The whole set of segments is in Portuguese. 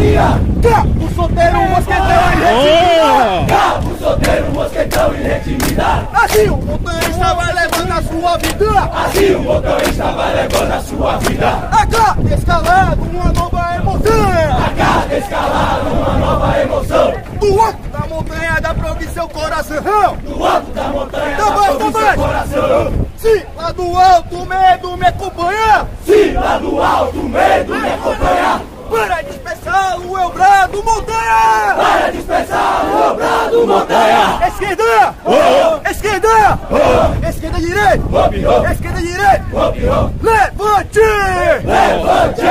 Montaria! Cabo solteiro, mosquetão e retimida! Cabo solteiro, mosquetão e retimida! Assim o motorista vai levando a sua vida! Assim o motorista vai levando a sua vida! A cada escalado, uma nova emoção! A cada escalada, uma nova emoção! Do alto da montanha dá pra ouvir seu coração! Do alto da montanha Tá tá ouvir bom. seu coração! Se lá do alto o medo me acompanha! Se lá do alto o medo me acompanhar! Para dispersá-lo eu brado montanha! Para dispersar o brado montanha! Esquerda! Oh! Esquerda! Esquerda direita! Hop, Esquerda direita! hop! Levante! Levante!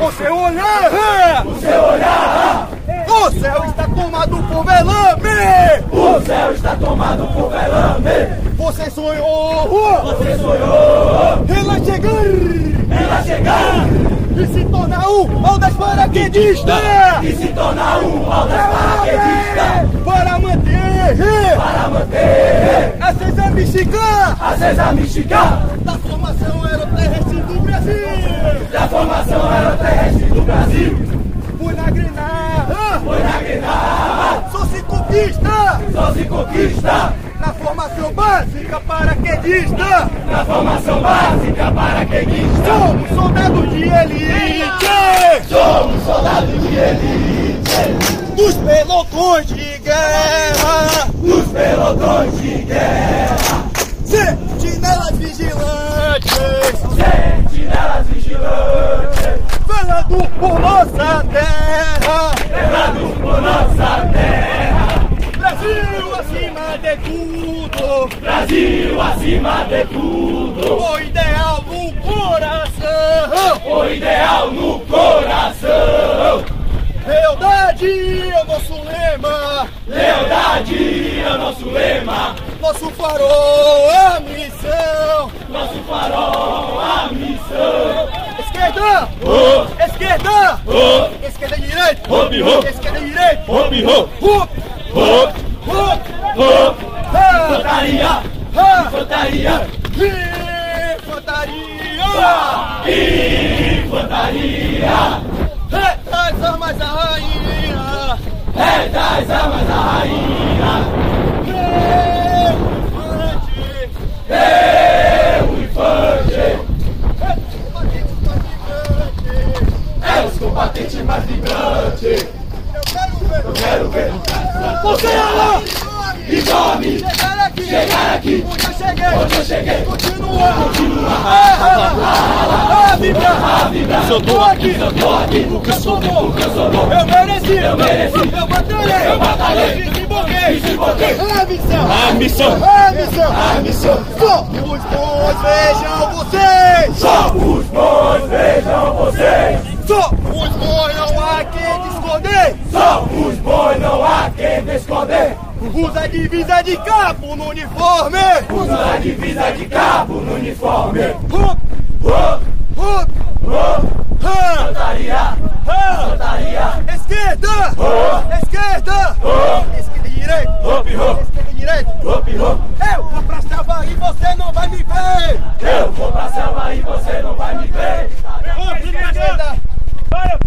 Você olhar! O seu olhar! O céu está tomado por velame! O céu está tomado por velame! Você sonhou! Você sonhou! Ela chegar! Ela chegar! E se tornar um ao das paraquedistas! E se tornar um aldas paraquedista! Para manter Para manter acesa a Michigan acesa a Michigan! da formação aeroterrestre do Brasil! Da formação aeroterrestre do Brasil! Fui na Grenada! Foi na Grenada! Sou ciclopista! Só se conquista! Na formação básica paraquedista! Na formação básica paraquedista! Somos soldados de elite! Somos soldados de elite! Dos pelotões de guerra! Dos pelotões de guerra! Sentinelas vigilantes! Sentinelas vigilantes! Velando por nossa terra! Velando por nossa terra! Brasil acima de tudo! Brasil acima de tudo! O ideal no coração! O ideal no coração! Lealdade é o nosso lema! Lealdade é o nosso lema! Nosso farol, a missão! Nosso farol, a missão! Esquerda! Oh, Esquerda! oh, Esquerda e direita! Hop, hop. Esquerda e direita! hop, hop, hop, Hup! hop! Ha! Infantaria! Infantaria! Infantaria! Infantaria! Retas armas da rainha! É das armas combatente mais vibrante. Eu quero ver. Você é lá! E dorme! Chegar aqui! Chegar! Onde eu cheguei! Onde eu cheguei! Continua! Continua! Rala, rala, rala vibrar! A vibrar! Eu tô aqui! Eu tô aqui! Porque eu sou bom! Porque eu sou bom! Eu mereci! Eu mereci. Eu batalhei! Eu batalhei. Desemboquei! Desemboquei. A missão! A missão! A missão! A missão! Somos bons, vejam vocês! Somos bons, vejam vocês! Somos bons, não há quem esconder! Somos bons, não há quem esconder! Usa divisa de cabo no uniforme! Usa divisa de cabo no uniforme! Hup, Oh, hup, oh, ha, Infantaria! ha. Infantaria! Esquerda! Esquerda! Oh. Esquerda e direita! Hop, hop, Esquerda e Eu vou pra selva e você não vai me ver! Eu vou pra selva e você não vai me ver! Para,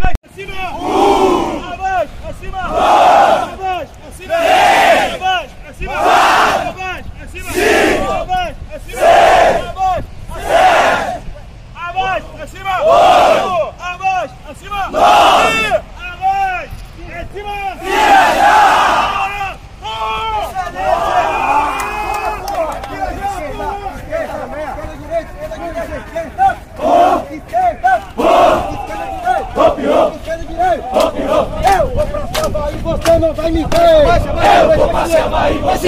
e!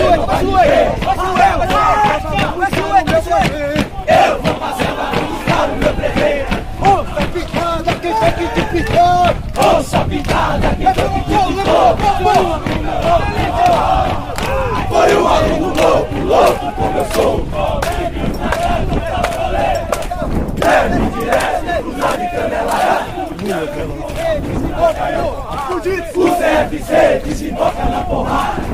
Eu vou pra selva buscar o meu presente! Onça picada, quem foi que te picou? Onça pintada, quem foi que te pintou? Foi um aluno louco, louco como eu sou! Leve direto, cruzado e canela Fudido! O CFC desemboca na porrada!